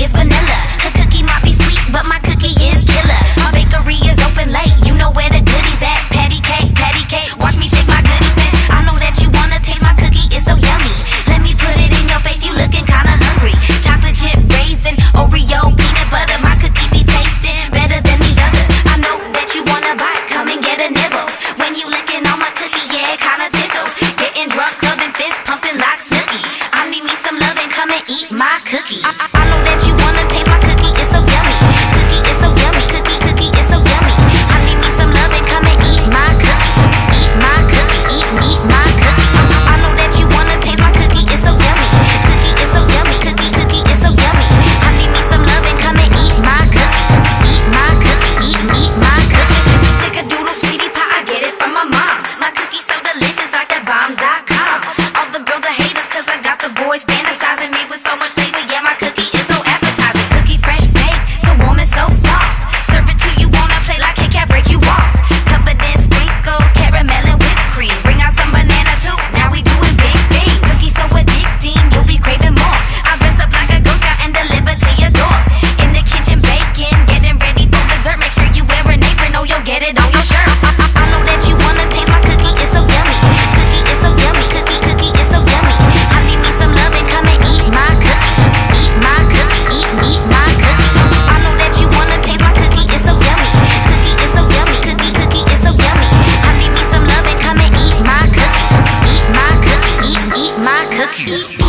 is vanilla. Her cookie might be sweet, but my cookie is killer. My bakery is open late, you know where the goodies at. Patty cake, patty cake, watch me shake my goodies, man. I know that you wanna taste my cookie, it's so yummy. Let me put it in your face, you looking kinda hungry. Chocolate chip raisin, Oreo peanut butter, my cookie be tasting better than these others. I know that you wanna bite, come and get a nibble. When you licking on my cookie, yeah, it kinda tickles. Getting drunk, clubbing, fist pumping like Snooki. I need me some love and come and eat my cookie. I, I, know that you wanna taste Yeah.